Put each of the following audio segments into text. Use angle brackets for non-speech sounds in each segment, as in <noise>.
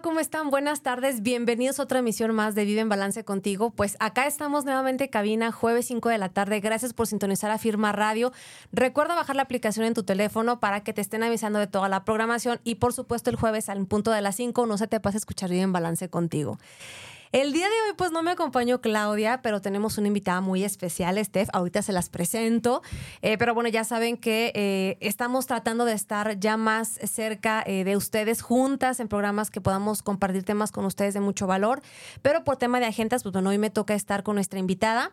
¿Cómo están? Buenas tardes, bienvenidos a otra emisión más de Vive en Balance contigo. Pues acá estamos nuevamente, cabina, jueves 5 de la tarde. Gracias por sintonizar a Firma Radio. Recuerda bajar la aplicación en tu teléfono para que te estén avisando de toda la programación y por supuesto el jueves al punto de las 5 no se te pase escuchar Vive en Balance contigo. El día de hoy, pues no me acompañó Claudia, pero tenemos una invitada muy especial, Steph. Ahorita se las presento. Eh, pero bueno, ya saben que eh, estamos tratando de estar ya más cerca eh, de ustedes juntas en programas que podamos compartir temas con ustedes de mucho valor. Pero por tema de agendas, pues bueno, hoy me toca estar con nuestra invitada.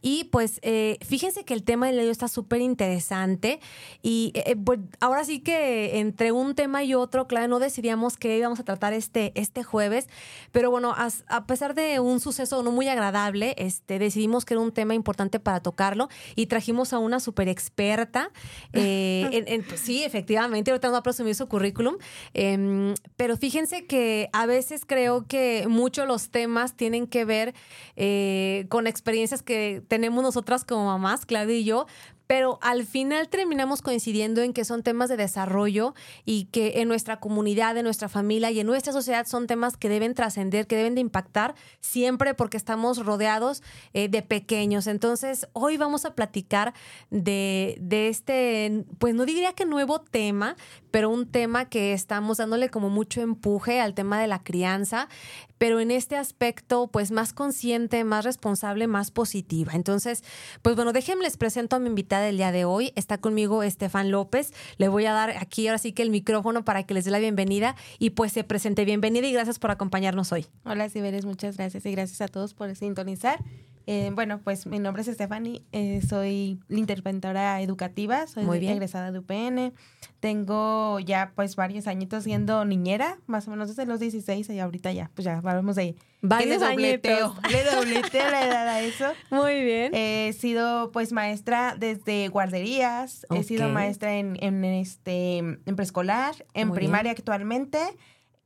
Y pues fíjense que el tema del día está súper interesante. Y pues, ahora sí que entre un tema y otro, claro, no decidíamos qué íbamos a tratar este, este jueves. Pero bueno, a, a a pesar de un suceso no muy agradable, este, decidimos que era un tema importante para tocarlo y trajimos a una super experta. Eh, <laughs> pues sí, efectivamente, ahorita vamos a presumir su currículum. Em, pero fíjense que a veces creo que muchos los temas tienen que ver eh, con experiencias que tenemos nosotras como mamás, Claudia y yo, pero al final terminamos coincidiendo en que son temas de desarrollo y que en nuestra comunidad, en nuestra familia y en nuestra sociedad son temas que deben trascender, que deben de impactar siempre porque estamos rodeados eh, de pequeños. Entonces, hoy vamos a platicar de, de este, pues no diría que nuevo tema, pero un tema que estamos dándole como mucho empuje al tema de la crianza, pero en este aspecto, pues más consciente, más responsable, más positiva. Entonces, pues bueno, déjenme les presento a mi invitada del día de hoy. Está conmigo Estefan López. Le voy a dar aquí ahora sí que el micrófono para que les dé la bienvenida y pues se presente. Bienvenida y gracias por acompañarnos hoy. Hola, Siberes, muchas gracias y gracias a todos por sintonizar. Eh, bueno, pues mi nombre es Stephanie, eh, soy interventora educativa, soy Muy egresada de UPN, tengo ya pues varios añitos siendo niñera, más o menos desde los 16 y ahorita ya, pues ya vamos de varios añitos. <laughs> Le dobleteo la edad a eso. Muy bien. he sido pues maestra desde guarderías, he sido maestra en, en este en preescolar, en primaria actualmente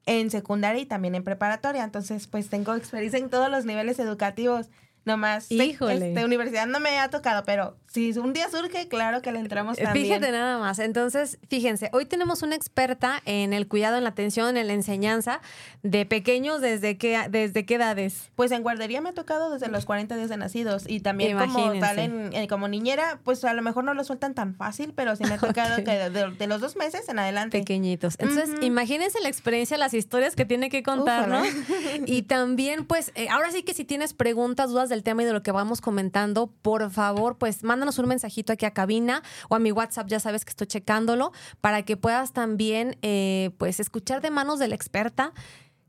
en secundaria y también en preparatoria. Entonces, pues tengo experiencia en todos los niveles educativos. Nomás, Híjole. Este, universidad no me ha tocado, pero si un día surge, claro que le entramos también. Fíjate nada más. Entonces, fíjense, hoy tenemos una experta en el cuidado, en la atención, en la enseñanza de pequeños desde qué, desde qué edades. Pues en guardería me ha tocado desde los 40 días de nacidos y también como tal en, como niñera, pues a lo mejor no lo sueltan tan fácil, pero sí me ha <laughs> tocado que de, los dos meses en adelante. Pequeñitos. Entonces, imagínense la experiencia, las historias que tiene que contar, ¿no? <laughs> y también, pues, eh, ahora sí que si tienes preguntas, dudas del tema y de lo que vamos comentando, por favor, pues mándanos un mensajito aquí a cabina o a mi WhatsApp, ya sabes que estoy checándolo, para que puedas también eh, pues escuchar de manos de la experta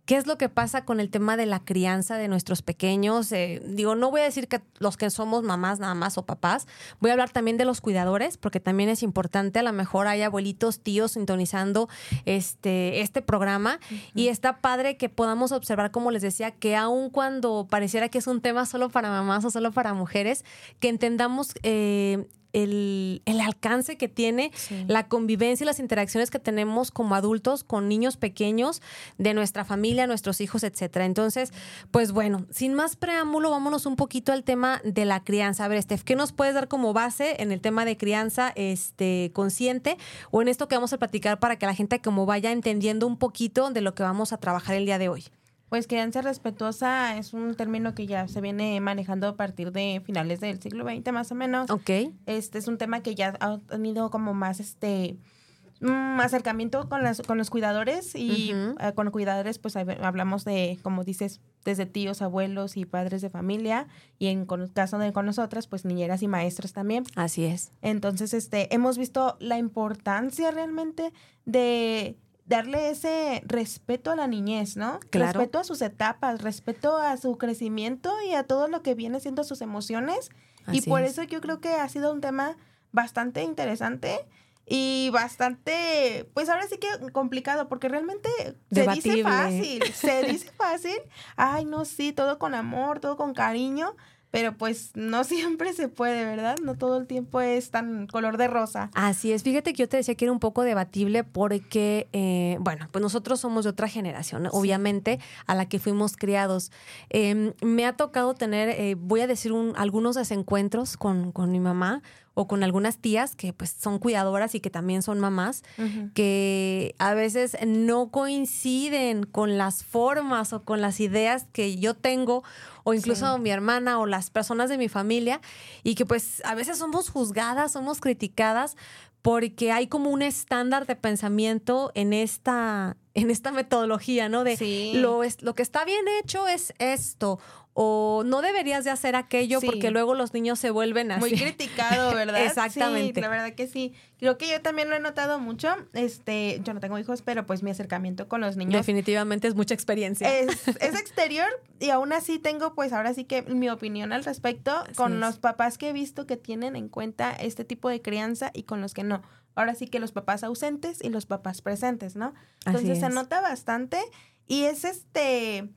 ¿Qué es lo que pasa con el tema de la crianza de nuestros pequeños? Eh, digo, no voy a decir que los que somos mamás nada más o papás, voy a hablar también de los cuidadores, porque también es importante, a lo mejor hay abuelitos, tíos sintonizando este, este programa y está padre que podamos observar, como les decía, que aun cuando pareciera que es un tema solo para mamás o solo para mujeres, que entendamos eh, el, alcance que tiene la convivencia y las interacciones que tenemos como adultos con niños pequeños de nuestra familia, nuestros hijos, etcétera. Entonces, pues bueno, sin más preámbulo, vámonos un poquito al tema de la crianza. A ver, Steph, ¿qué nos puedes dar como base en el tema de crianza este, consciente o en esto que vamos a platicar para que la gente como vaya entendiendo un poquito de lo que vamos a trabajar el día de hoy? Pues crianza respetuosa es un término que ya se viene manejando a partir de finales del siglo XX más o menos. Ok. Este es un tema que ya ha tenido como más este mm, acercamiento con las con los cuidadores y eh, con los cuidadores pues hablamos de como dices desde tíos, abuelos y padres de familia y en con caso de con nosotras pues niñeras y maestras también. Así es. Entonces este hemos visto la importancia realmente de darle ese respeto a la niñez, ¿no? Claro. Respeto a sus etapas, respeto a su crecimiento y a todo lo que viene siendo sus emociones. y por eso yo creo que ha sido un tema bastante interesante y bastante, pues ahora sí que complicado, porque realmente se dice fácil, se dice fácil, <laughs> ay, no, sí, todo con amor, todo con cariño, pero pues no <laughs> siempre se puede, ¿verdad? No todo el tiempo es tan color de rosa. Así es, fíjate que yo te decía que era un poco debatible porque, eh, bueno, pues nosotros somos de otra generación, obviamente, a la que fuimos criados. Em, me ha tocado tener, eh, voy a decir, un, algunos desencuentros con, con mi mamá o con algunas tías que pues son cuidadoras y que también son mamás, que a veces no coinciden con las formas o con las ideas que yo tengo o incluso mi hermana o las personas de mi familia y que pues a veces somos juzgadas, somos criticadas porque hay como un estándar de pensamiento en esta, en esta metodología, ¿no? De lo, es, lo que está bien hecho es esto, o no deberías de hacer aquello porque luego los niños se vuelven así. Muy criticado, <laughs> ¿verdad? Exactamente. Sí, la verdad que sí. Creo que yo también lo he notado mucho. Este, yo no tengo hijos, pero pues mi acercamiento con los niños. Definitivamente es mucha experiencia. Es, es <laughs> exterior y aún así tengo pues ahora sí que mi opinión al respecto con los papás que he visto que tienen en cuenta este tipo de crianza y con los que no. Ahora sí que los papás ausentes y los papás presentes, ¿no? Entonces se nota bastante y es este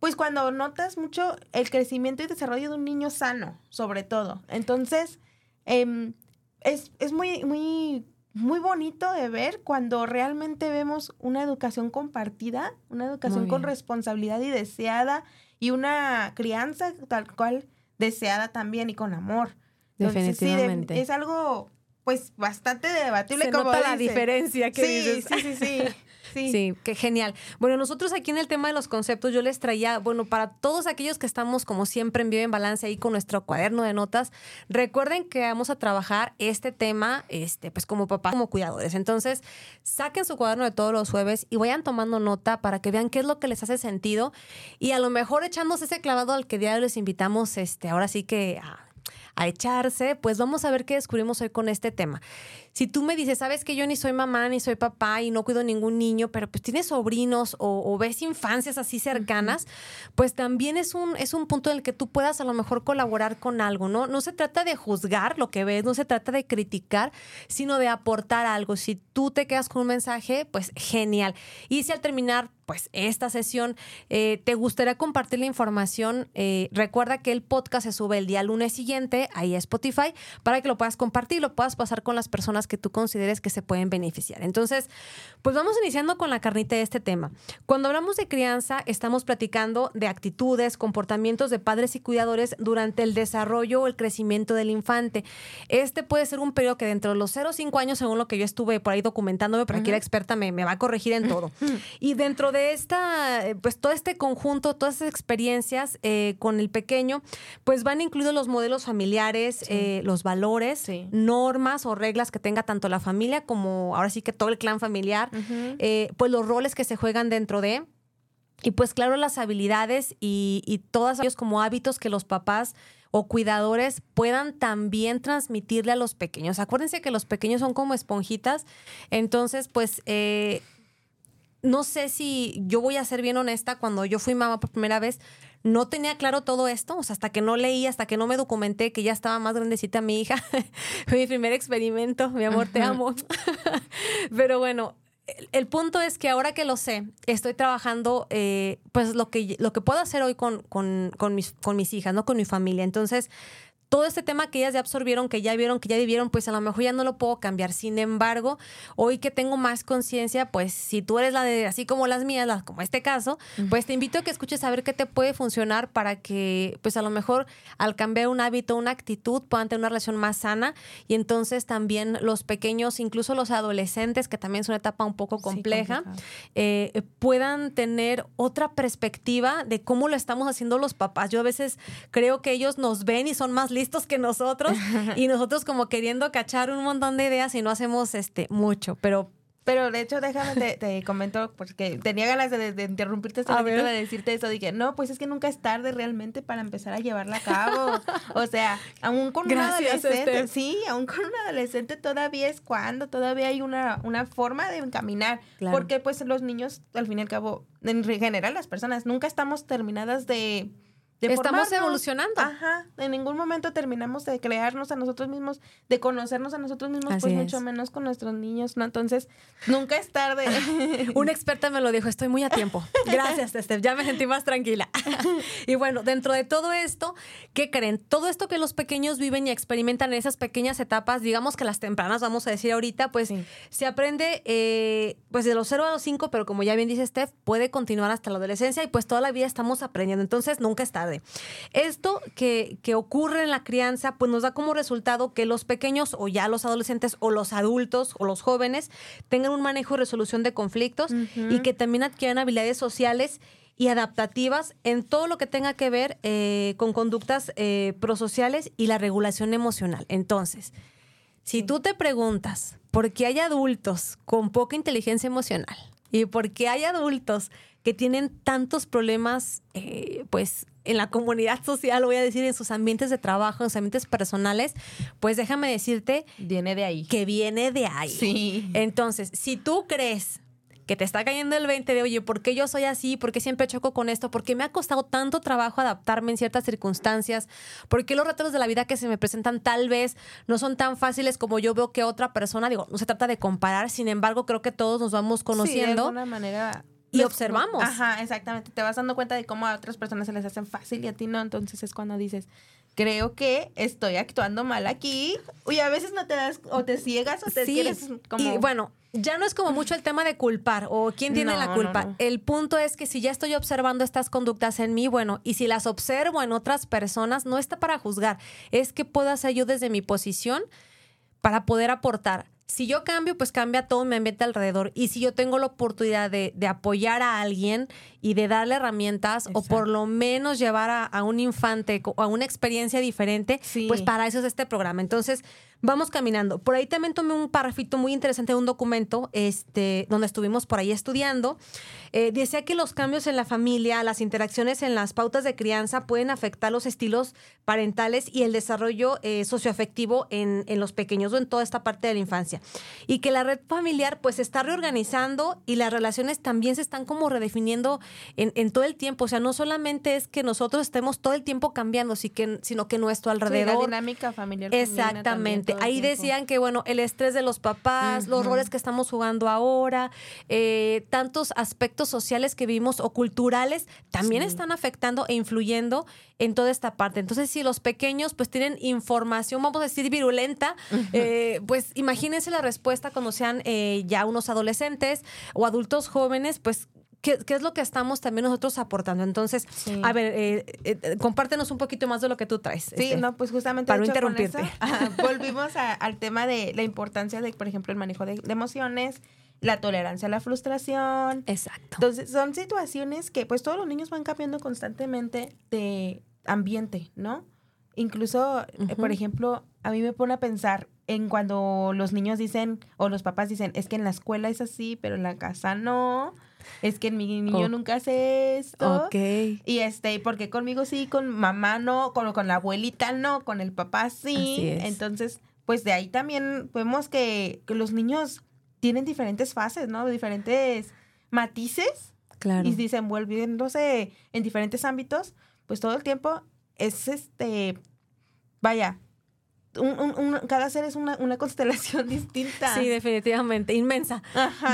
pues cuando notas mucho el crecimiento y desarrollo de un niño sano, sobre todo. Entonces, em, es, muy, muy, muy bonito de ver cuando realmente vemos una educación compartida, una educación con responsabilidad y deseada, y una crianza tal cual deseada también y con amor. Definitivamente. es algo pues bastante debatible. Se nota la diferencia que sí, Sí, sí, <laughs> sí. Sí. qué genial. Bueno, nosotros aquí en el tema de los conceptos, yo les traía, bueno, para todos aquellos que estamos como siempre en Vive en Balance ahí con nuestro cuaderno de notas, recuerden que vamos a trabajar este tema, este, pues como papás, como cuidadores. Entonces, saquen su cuaderno de todos los jueves y vayan tomando nota para que vean qué es lo que les hace sentido y a lo mejor echándose ese clavado al que diario les invitamos, este, ahora sí que a echarse, pues vamos a ver qué descubrimos hoy con este tema. Si tú me dices, sabes que yo ni soy mamá ni soy papá y no cuido ningún niño, pero pues tienes sobrinos o, ves infancias así cercanas, pues también es un, es un punto en el que tú puedas a lo mejor colaborar con algo, ¿no? No se trata de juzgar lo que ves, no se trata de criticar, sino de aportar algo. Si tú te quedas con un mensaje, pues genial. Y si al terminar pues esta sesión eh, te gustaría compartir la información, eh, recuerda que el podcast se sube el día lunes siguiente ahí a Spotify para que lo puedas compartir y lo puedas pasar con las personas que tú consideres que se pueden beneficiar. Entonces, pues vamos iniciando con la carnita de este tema. Cuando hablamos de crianza, estamos platicando de actitudes, comportamientos de padres y cuidadores durante el desarrollo o el crecimiento del infante. Este puede ser un periodo que dentro de los 0 o 5 años, según lo que yo estuve por ahí documentándome, pero aquí la experta me, me va a corregir en todo. y dentro de esta, eh, pues todo este conjunto, todas estas experiencias eh, con el pequeño, pues van incluidos los modelos familiares, eh, los valores, normas o reglas que tenga tanto la familia como ahora sí que todo el clan familiar, eh, pues los roles que se juegan dentro de... Y pues claro, las habilidades y, y todos ellos como hábitos que los papás o cuidadores puedan también transmitirle a los pequeños. Acuérdense que los pequeños son como esponjitas, entonces pues eh, no sé si yo voy a ser bien honesta, cuando yo fui mamá por primera vez, no tenía claro todo esto, o sea, hasta que no leí, hasta que no me documenté, que ya estaba más grandecita mi hija. <laughs> Fue mi primer experimento, mi amor, te amo. <laughs> Pero bueno, el, punto es que ahora que lo sé, estoy trabajando, eh, pues lo que, lo que puedo hacer hoy con, con, con, mis, con mis hijas, no con mi familia. Entonces, todo este tema que ellas ya absorbieron, que ya vieron, que ya vivieron, pues a lo mejor ya no lo puedo cambiar. Sin embargo, hoy que tengo más conciencia, pues si tú eres la de así como las mías, las, como este caso, pues te invito a que escuches a ver qué te puede funcionar para que, pues a lo mejor al cambiar un hábito, una actitud, puedan tener una relación más sana y entonces también los pequeños, incluso los adolescentes, que también es una etapa un poco compleja, eh, puedan tener otra perspectiva de cómo lo estamos haciendo los papás. Yo a veces creo que ellos nos ven y son más listos que nosotros <laughs> y nosotros como queriendo cachar un montón de ideas y no hacemos este mucho, pero pero de hecho, déjame, te, comento, porque tenía ganas de, interrumpirte este de decirte eso. Dije, no, pues es que nunca es tarde realmente para empezar a llevarla a cabo. o sea, aún con un adolescente, sí, aún con un adolescente todavía es cuando, todavía hay una, una forma de encaminar. Porque pues los niños, al fin y al cabo, en general las personas, nunca estamos terminadas de Estamos evolucionando. Ajá. En ningún momento terminamos de crearnos a nosotros mismos, de conocernos a nosotros mismos, pues mucho menos con nuestros niños, ¿no? Entonces, nunca es tarde. <laughs> Una experta me lo dijo, estoy muy a tiempo. <laughs> Gracias, Steph. Ya me sentí más tranquila. <laughs> y bueno, dentro de todo esto, ¿qué creen? Todo esto que los pequeños viven y experimentan en esas pequeñas etapas, digamos que las tempranas, vamos a decir ahorita, pues se aprende eh, pues de los 0 a los 5, pero como ya bien dice Steph, puede continuar hasta la adolescencia y pues toda la vida estamos aprendiendo. Entonces, nunca es tarde. Esto que, ocurre en la crianza, pues nos da como resultado que los pequeños o ya los adolescentes o los adultos o los jóvenes tengan un manejo y resolución de conflictos y que también adquieran habilidades sociales y adaptativas en todo lo que tenga que ver eh, con conductas eh, prosociales y la regulación emocional. Entonces, si tú te preguntas por qué hay adultos con poca inteligencia emocional y por qué hay adultos que tienen tantos problemas, eh, pues en la comunidad social, voy a decir, en sus ambientes de trabajo, en sus ambientes personales, pues déjame decirte. Viene de ahí. Que viene de ahí. Sí. Entonces, si tú crees que te está cayendo el 20 de, oye, ¿por qué yo soy así? ¿Por qué siempre choco con esto? ¿Por qué me ha costado tanto trabajo adaptarme en ciertas circunstancias? ¿Por qué los retos de la vida que se me presentan tal vez no son tan fáciles como yo veo que otra persona? Digo, no se trata de comparar, sin embargo, creo que todos nos vamos conociendo. Sí, de alguna manera y observamos. Ajá, exactamente. Te vas dando cuenta de cómo a otras personas se les hacen fácil y a ti no. Entonces es cuando dices, creo que estoy actuando mal aquí. Uy, a veces no te das, o te ciegas, o te quieres como. Y bueno, ya no es como mucho el tema de culpar o quién tiene la culpa. El punto es que si ya estoy observando estas conductas en mí, bueno, y si las observo en otras personas, no está para juzgar. Es que puedo hacer yo desde mi posición para poder aportar si yo cambio, pues cambia todo mi ambiente alrededor. Y si yo tengo la oportunidad de, apoyar a alguien y de darle herramientas o por lo menos llevar a, un infante a una experiencia diferente, pues para eso es este programa. Entonces, vamos caminando. Por ahí también tomé un parrafito muy interesante de un documento este, donde estuvimos por ahí estudiando. Eh, decía que los cambios en la familia, las interacciones en las pautas de crianza pueden afectar los estilos parentales y el desarrollo eh, socioafectivo en, en, los pequeños o en toda esta parte de la infancia. Y que la red familiar pues se está reorganizando y las relaciones también se están como redefiniendo en, en todo el tiempo. O sea, no solamente es que nosotros estemos todo el tiempo cambiando, sino que nuestro alrededor... la dinámica familiar. Exactamente. Ahí decían que, bueno, el estrés de los papás, los roles que estamos jugando ahora, eh, tantos aspectos sociales que vimos o culturales también están afectando e influyendo en toda esta parte. Entonces, si los pequeños pues tienen información, vamos a decir, virulenta, eh, pues imagínense la respuesta cuando sean eh, ya unos adolescentes o adultos jóvenes, pues ¿Qué, es lo que estamos también nosotros aportando? Entonces, a ver, eh, eh, compártenos un poquito más de lo que tú traes. Sí, este, no, pues justamente. Para no interrumpirte. <laughs> volvimos al tema de la importancia de, por ejemplo, el manejo de, emociones, la tolerancia a la frustración. Exacto. Entonces, son situaciones que, pues, todos los niños van cambiando constantemente de ambiente, ¿no? Incluso, eh, por ejemplo, a mí me pone a pensar en cuando los niños dicen, o los papás dicen, es que en la escuela es así, pero en la casa no es que mi niño nunca hace esto. Ok. Y este, porque conmigo sí, con mamá no, con, con la abuelita no, con el papá sí. Entonces, pues de ahí también vemos que, los niños tienen diferentes fases, ¿no? Diferentes matices. Claro. Y desenvolviéndose en diferentes ámbitos, pues todo el tiempo es este, vaya, un, cada ser es una, <laughs> constelación distinta. Sí, definitivamente, inmensa.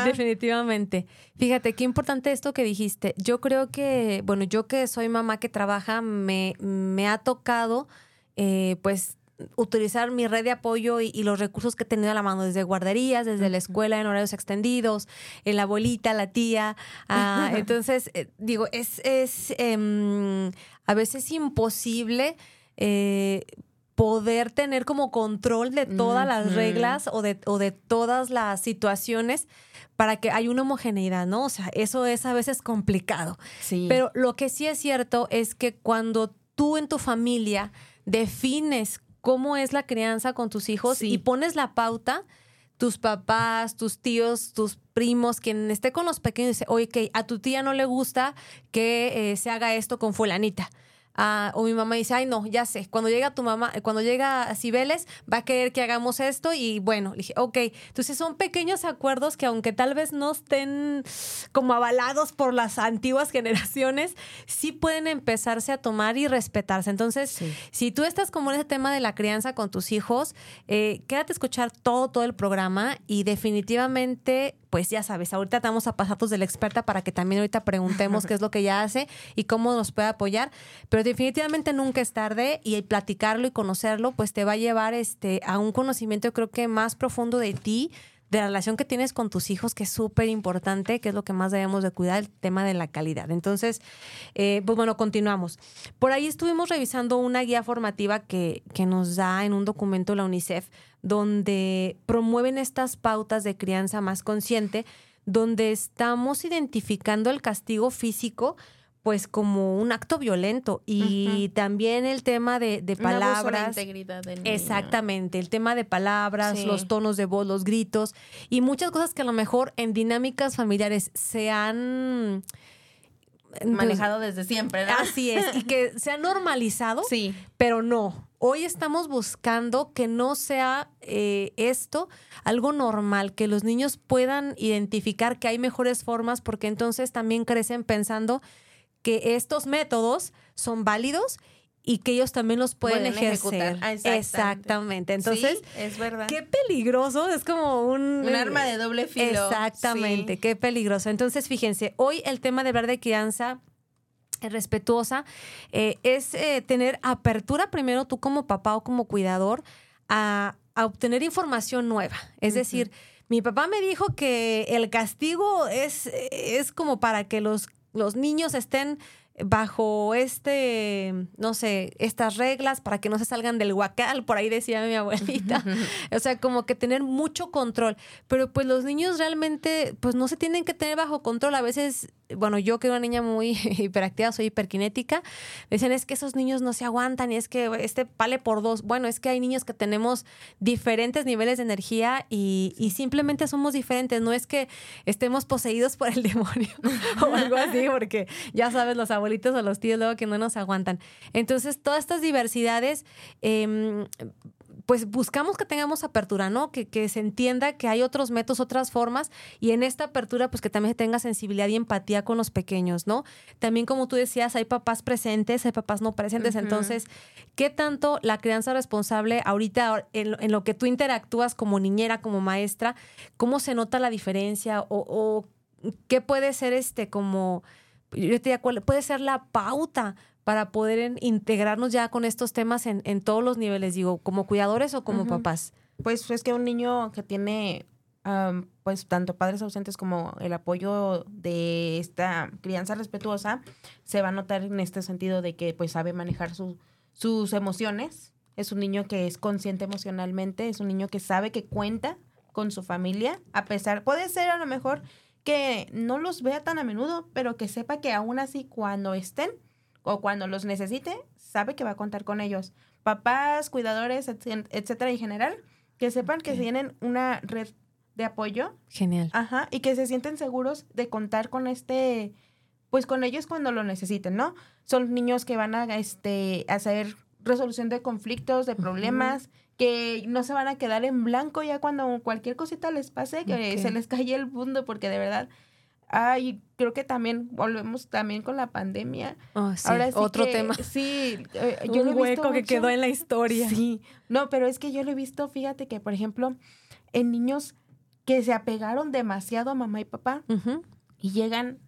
Definitivamente. Fíjate, qué importante esto que dijiste. Yo creo que, bueno, yo que soy mamá que trabaja, me, me ha tocado, eh, pues, utilizar mi red de apoyo y, los recursos que he tenido a la mano, desde guarderías, desde la escuela en horarios extendidos, en la abuelita, la tía. Ah, <laughs> entonces, eh, digo, es, es em, a veces imposible. Eh, poder tener como control de todas las reglas o de, o de todas las situaciones para que haya una homogeneidad, ¿no? O sea, eso es a veces complicado. Sí. Pero lo que sí es cierto es que cuando tú en tu familia defines cómo es la crianza con tus hijos y pones la pauta, tus papás, tus tíos, tus primos, quien esté con los pequeños, dice, oye, que a tu tía no le gusta que eh, se haga esto con fulanita o mi mamá dice, ay, no, ya sé, cuando llega tu mamá, cuando llega Cibeles, va a querer que hagamos esto y bueno, le dije, ok, entonces son pequeños acuerdos que aunque tal vez no estén como avalados por las antiguas <laughs> generaciones, sí pueden empezarse a tomar y respetarse. Entonces, si tú estás como en ese tema de la crianza con tus hijos, eh, quédate a escuchar todo, todo el programa y definitivamente pues ya sabes, ahorita vamos a pasar de la experta para que también ahorita preguntemos <laughs> qué es lo que ella hace y cómo nos puede apoyar, pero definitivamente nunca es tarde y platicarlo y conocerlo pues te va a llevar este a un conocimiento creo que más profundo de ti, de la relación que tienes con tus hijos, que es súper importante, que es lo que más debemos de cuidar, el tema de la calidad. Entonces, eh, pues bueno, continuamos. Por ahí estuvimos revisando una guía formativa que, que nos da en un documento la UNICEF, donde promueven estas pautas de crianza más consciente, donde estamos identificando el castigo físico pues como un acto violento y también el tema de, de palabras. integridad Exactamente, el tema de palabras, los tonos de voz, los gritos y muchas cosas que a lo mejor en dinámicas familiares se han pues, manejado desde siempre, ¿no? Así es, y que se ha normalizado, sí. pero no. Hoy estamos buscando que no sea eh, esto algo normal, que los niños puedan identificar que hay mejores formas, porque entonces también crecen pensando que estos métodos son válidos y que ellos también los pueden, ejercer. Ah, exactamente. Entonces, es verdad. Qué peligroso, es como un... Un arma de doble filo. Exactamente, qué peligroso. Entonces, fíjense, hoy el tema de hablar de crianza respetuosa eh, es eh, tener apertura primero tú como papá o como cuidador a, obtener información nueva. Es decir, mi papá me dijo que el castigo es, es como para que los los niños estén bajo este, no sé, estas reglas para que no se salgan del huacal, por ahí decía mi abuelita. <laughs> o sea, como que tener mucho control. Pero pues los niños realmente, pues no se tienen que tener bajo control. A veces bueno, yo que era una niña muy <laughs> hiperactiva, soy hiperkinética, dicen es que esos niños no se aguantan y es que este vale por dos. Bueno, es que hay niños que tenemos diferentes niveles de energía y, y simplemente somos diferentes. No es que estemos poseídos por el <laughs> demonio o algo así, porque ya sabes, los abuelitos o los tíos luego que no nos aguantan. Entonces, todas estas diversidades eh, pues buscamos que tengamos apertura, ¿no? Que, que, se entienda que hay otros métodos, otras formas, y en esta apertura, pues que también se tenga sensibilidad y empatía con los pequeños, ¿no? También, como tú decías, hay papás presentes, hay papás no presentes. Entonces, ¿qué tanto la crianza responsable ahorita en, en, lo que tú interactúas como niñera, como maestra, cómo se nota la diferencia o, o qué puede ser este como, yo te diría, puede ser la pauta para poder integrarnos ya con estos temas en, en, todos los niveles, digo, como cuidadores o como papás? Pues es que un niño que tiene pues tanto padres ausentes como el apoyo de esta crianza respetuosa se va a notar en este sentido de que pues sabe manejar su, sus emociones, es un niño que es consciente emocionalmente, es un niño que sabe que cuenta con su familia, a pesar, puede ser a lo mejor que no los vea tan a menudo, pero que sepa que aún así cuando estén, o cuando los necesite, sabe que va a contar con ellos. Papás, cuidadores, etcétera, en general, que sepan que tienen una red de apoyo. Genial. Ajá, y que se sienten seguros de contar con este, pues con ellos cuando lo necesiten, ¿no? Son niños que van a este, hacer resolución de conflictos, de problemas, que no se van a quedar en blanco ya cuando cualquier cosita les pase, que se les cae el mundo, porque de verdad Ay, creo que también volvemos también con la pandemia. Oh, sí, Ahora otro tema. Sí, <laughs> eh, yo Un hueco que quedó en la historia. Sí, no, pero es que yo lo he visto, fíjate que, por ejemplo, en niños que se apegaron demasiado a mamá y papá y llegan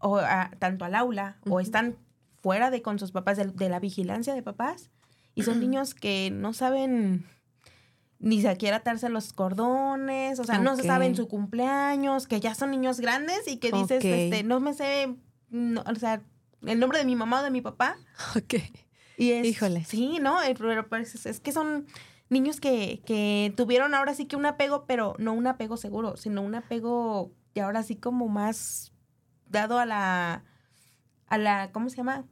o tanto al aula o están fuera de con sus papás, de la vigilancia de papás, y son niños que no saben ni siquiera atarse los cordones, o sea, no se saben su cumpleaños, que ya son niños grandes y que dices, este, no me sé, o sea, el nombre de mi mamá o de mi papá. Ok. Y es, Híjole. Sí, ¿no? Pero pues, es que son niños que, que tuvieron ahora sí que un apego, pero no un apego seguro, sino un apego que ahora sí como más dado a la, a la, ¿cómo se llama?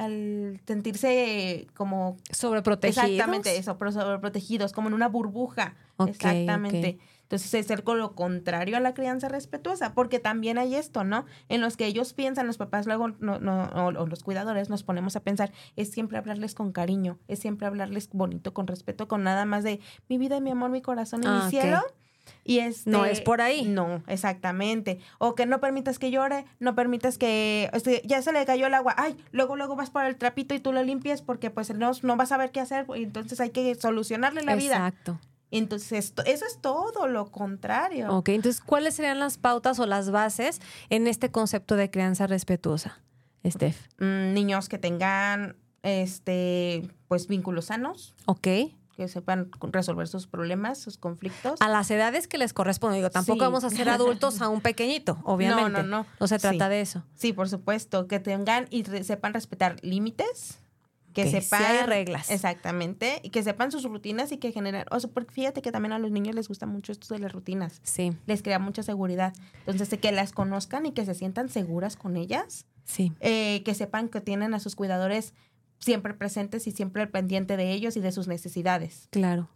Al sentirse como sobreprotegidos. Exactamente, eso, pero sobreprotegidos, como en una burbuja. Exactamente. Entonces es ser lo contrario a la crianza respetuosa, porque también hay esto, ¿no? En los que ellos piensan, los papás luego, no, no, o, los cuidadores nos ponemos a pensar, es siempre hablarles con cariño, es siempre hablarles bonito, con respeto, con nada más de mi vida, mi amor, mi corazón y mi ah, cielo. Y este, no es por ahí. No, exactamente. O que no permitas que llore, no permitas que este, ya se le cayó el agua. Ay, luego luego vas por el trapito y tú lo limpias porque pues no, no vas a ver qué hacer. Entonces hay que solucionarle la vida. Exacto. Entonces, eso es todo lo contrario. Ok, entonces, ¿cuáles serían las pautas o las bases en este concepto de crianza respetuosa, Steph? Mm, niños que tengan, este, pues, vínculos sanos. Ok que sepan resolver sus problemas, sus conflictos. A las edades que les corresponde. Digo, tampoco vamos a ser adultos a un pequeñito, <laughs> obviamente. No, no, no. No se trata de eso. Sí, por supuesto. Que tengan y sepan respetar límites. Que, sepan reglas. Exactamente. Y que sepan sus rutinas y que generar. O sea, porque fíjate que también a los niños les gusta mucho esto de las rutinas. Sí. Les crea mucha seguridad. Entonces, que las conozcan y que se sientan seguras con ellas. Sí. Eh, que sepan que tienen a sus cuidadores siempre presentes y siempre al pendiente de ellos y de sus necesidades. Claro.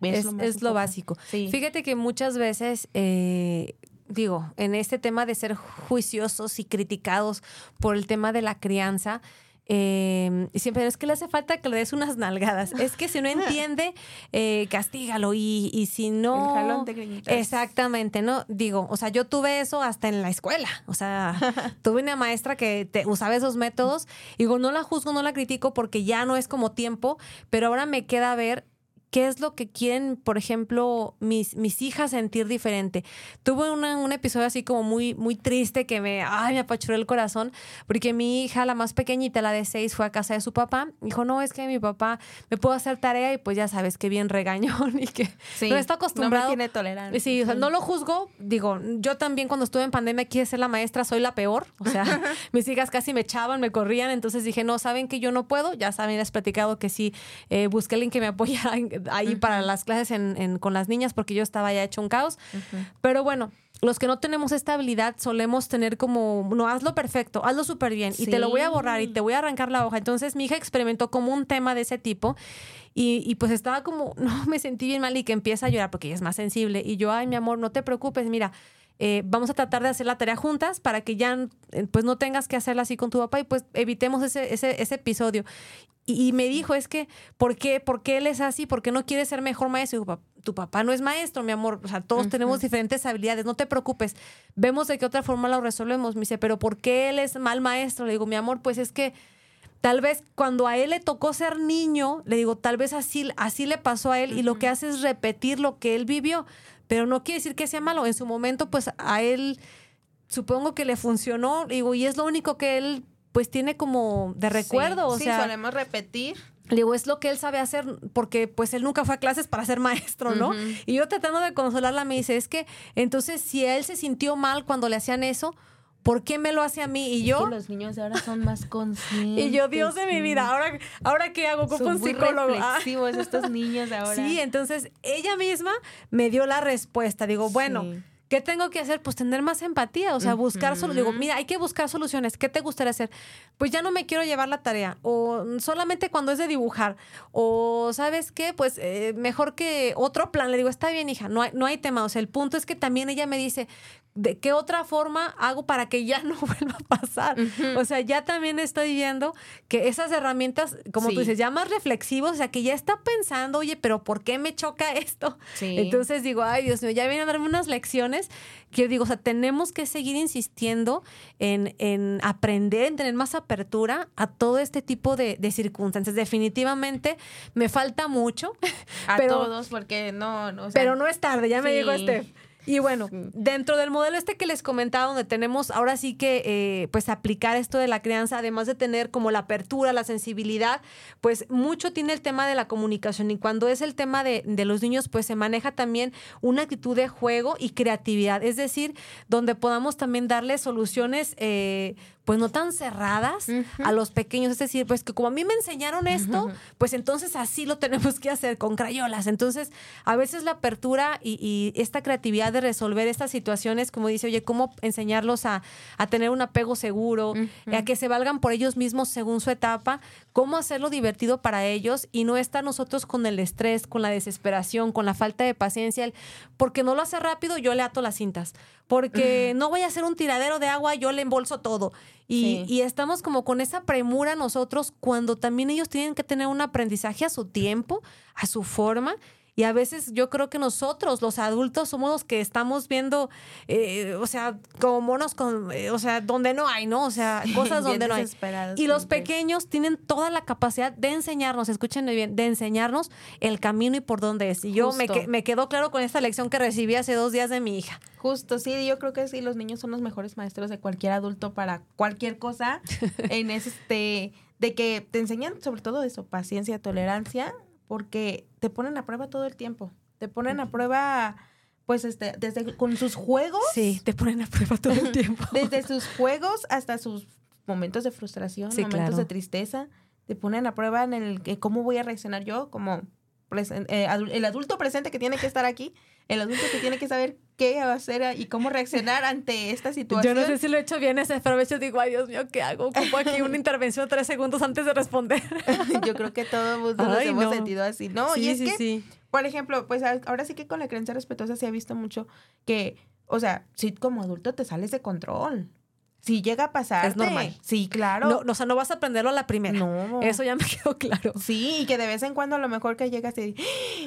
Es, lo, básico. Fíjate que muchas veces, eh, digo, en este tema de ser juiciosos y criticados por el tema de la crianza, eh, siempre es que le hace falta que le des unas nalgadas. Es que si no <laughs> entiende, eh, castígalo. Y, y, si no. El jalón Exactamente, ¿no? Digo, o sea, yo tuve eso hasta en la escuela. O sea, <laughs> tuve una maestra que te, usaba esos métodos. Digo, no la juzgo, no la critico porque ya no es como tiempo, pero ahora me queda ver qué es lo que quieren, por ejemplo, mis, mis hijas sentir diferente. Tuve un episodio así como muy, muy triste que me, ay, me apachuró el corazón, porque mi hija, la más pequeñita, la de seis, fue a casa de su papá. Dijo, no, es que mi papá me puedo hacer tarea y pues ya sabes que bien regañón <laughs> y que no está acostumbrado. No me tiene tolerancia. Sí, o sea, no lo juzgo. Digo, yo también cuando estuve en pandemia quise ser la maestra, soy la peor. O sea, <laughs> mis hijas casi me echaban, me corrían, entonces dije, no, saben que yo no puedo. Ya saben, has platicado que sí, eh, busqué a alguien que me apoyara ahí para las clases en, con las niñas porque yo estaba ya hecho un caos. Pero bueno, los que no tenemos esta habilidad solemos tener como, no, hazlo perfecto, hazlo súper bien y te lo voy a borrar y te voy a arrancar la hoja. Entonces mi hija experimentó como un tema de ese tipo y, y, pues estaba como, <laughs> no, me sentí bien mal y que empieza a llorar porque ella es más sensible. Y yo, ay, mi amor, no te preocupes, mira, eh, vamos a tratar de hacer la tarea juntas para que ya eh, pues no tengas que hacerla así con tu papá y pues evitemos ese, ese, ese episodio. Y, me dijo, es que, ¿por qué, ¿por qué él es así? ¿Por qué no quiere ser mejor maestro? Y tu papá no es maestro, mi amor. O sea, todos tenemos diferentes habilidades, no te preocupes. Vemos de qué otra forma lo resolvemos. Me dice, ¿pero por qué él es mal maestro? Le digo, mi amor, pues es que tal vez cuando a él le tocó ser niño, le digo, tal vez así, así le pasó a él y lo que hace es repetir lo que él vivió. Pero no quiere decir que sea malo. En su momento, pues a él supongo que le funcionó, digo, y es lo único que él pues tiene como de recuerdo, o sí, sea. solemos repetir. Digo, es lo que él sabe hacer porque pues él nunca fue a clases para ser maestro, ¿no? Y yo tratando de consolarla me dice, es que entonces si él se sintió mal cuando le hacían eso, ¿por qué me lo hace a mí? Y yo. los niños de ahora son más conscientes. <laughs> y yo, Dios de mi vida, ahora, ahora qué hago? Como un psicólogo. Ah. reflexivos estos niños de ahora. Sí, entonces ella misma me dio la respuesta. Digo, bueno. ¿Qué tengo que hacer? Pues tener más empatía, o sea, buscar soluciones. Digo, mira, hay que buscar soluciones. ¿Qué te gustaría hacer? Pues ya no me quiero llevar la tarea, o solamente cuando es de dibujar, o ¿sabes qué? Pues eh, mejor que otro plan. Le digo, está bien, hija, no hay, no hay tema. O sea, el punto es que también ella me dice, ¿de qué otra forma hago para que ya <laughs> no vuelva a pasar? O sea, ya también estoy viendo que esas herramientas, como tú dices, ya más reflexivos, o sea, que ya está pensando, oye, pero ¿por qué me choca esto? Entonces digo, ay, Dios mío, ya vienen a darme unas lecciones que yo digo, o sea, tenemos que seguir insistiendo en, en aprender, en tener más apertura a todo este tipo de, circunstancias. Definitivamente me falta mucho. A todos, porque no, no Pero no es tarde, ya me dijo este. Y bueno, dentro del modelo este que les comentaba, donde tenemos ahora sí que eh, pues aplicar esto de la crianza, además de tener como la apertura, la sensibilidad, pues mucho tiene el tema de la comunicación. Y cuando es el tema de, de los niños, pues se maneja también una actitud de juego y creatividad. Es decir, donde podamos también darles soluciones, eh, pues no tan cerradas a los pequeños. Es decir, pues que como a mí me enseñaron esto, pues entonces así lo tenemos que hacer con crayolas. Entonces, a veces la apertura y, esta creatividad de resolver estas situaciones, como dice, oye, cómo enseñarlos a, tener un apego seguro, a que se valgan por ellos mismos según su etapa, cómo hacerlo divertido para ellos y no estar nosotros con el estrés, con la desesperación, con la falta de paciencia, porque no lo hace rápido, yo le ato las cintas porque no voy a hacer un tiradero de agua, yo le embolso todo. Y, y, estamos como con esa premura nosotros cuando también ellos tienen que tener un aprendizaje a su tiempo, a su forma. Y a veces yo creo que nosotros, los adultos, somos los que estamos viendo, eh, o sea, como monos, con, eh, o sea, donde no hay, ¿no? O sea, cosas donde no hay. Y los pequeños tienen toda la capacidad de enseñarnos, escúchenme bien, de enseñarnos el camino y por dónde es. Y yo me, me quedo claro con esta lección que recibí hace dos días de mi hija. Justo, sí, yo creo que sí, los niños son los mejores maestros de cualquier adulto para cualquier cosa. <laughs> en este, de que te enseñan sobre todo eso, paciencia, tolerancia porque te ponen a prueba todo el tiempo. Te ponen a prueba, pues, este, desde con sus juegos. Sí, te ponen a prueba todo el <laughs> tiempo. desde sus juegos hasta sus momentos de frustración, momentos de tristeza. Te ponen a prueba en el que cómo voy a reaccionar yo como eh, el adulto presente que tiene que estar aquí, el adulto que tiene que saber qué hacer y cómo reaccionar ante esta situación. Yo no sé si lo he hecho bien ese, a veces digo, ay Dios mío, ¿qué hago? Ocupo aquí una <laughs> intervención tres segundos antes de responder. <laughs> Yo creo que todo mundo nos hemos sentido así, ¿no? y es que, por ejemplo, pues ahora sí que con la creencia respetuosa se ha visto mucho que, o sea, si como adulto te sales de control. Si llega a pasar. Es normal. Sí, claro. No, o sea, no vas a aprenderlo a la primera. No. Eso ya me <laughs> quedó claro. Sí, y que de vez en cuando a lo mejor que llegas y